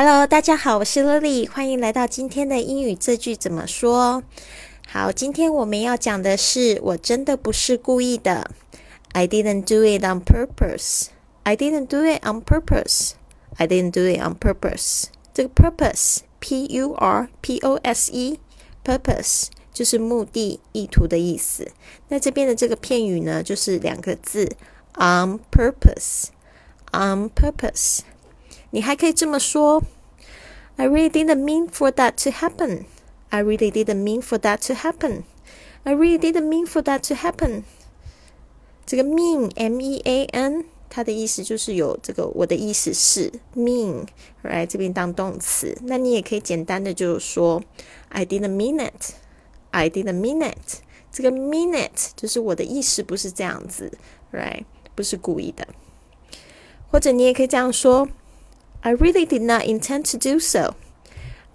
Hello，大家好，我是 Lily，欢迎来到今天的英语这句怎么说。好，今天我们要讲的是，我真的不是故意的。I didn't do it on purpose. I didn't do it on purpose. I didn't do it on purpose. 这个 purpose，p u r p o s e，purpose 就是目的、意图的意思。那这边的这个片语呢，就是两个字，on purpose. On purpose. 你还可以这么说：I really didn't mean for that to happen. I really didn't mean for that to happen. I really didn't mean for that to happen. 这个 mean m e a n，它的意思就是有这个我的意思是 mean，来这边当动词。那你也可以简单的就是说 I didn't mean it. I didn't mean it. 这个 mean it 就是我的意思不是这样子，right？不是故意的。或者你也可以这样说。 I really did not intend to do so.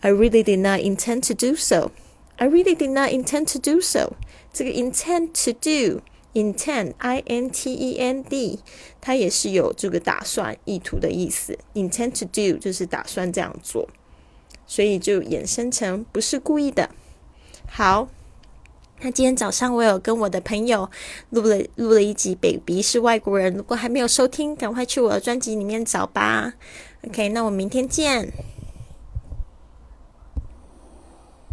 I really did not intend to do so. I really did not intend to do so. 这个 intend to do intend i n t e n d，它也是有这个打算、意图的意思。intend to do 就是打算这样做，所以就衍生成不是故意的。好， 那今天早上我有跟我的朋友录了录了一集《Baby 是外国人》，如果还没有收听，赶快去我的专辑里面找吧。OK，那我明天见。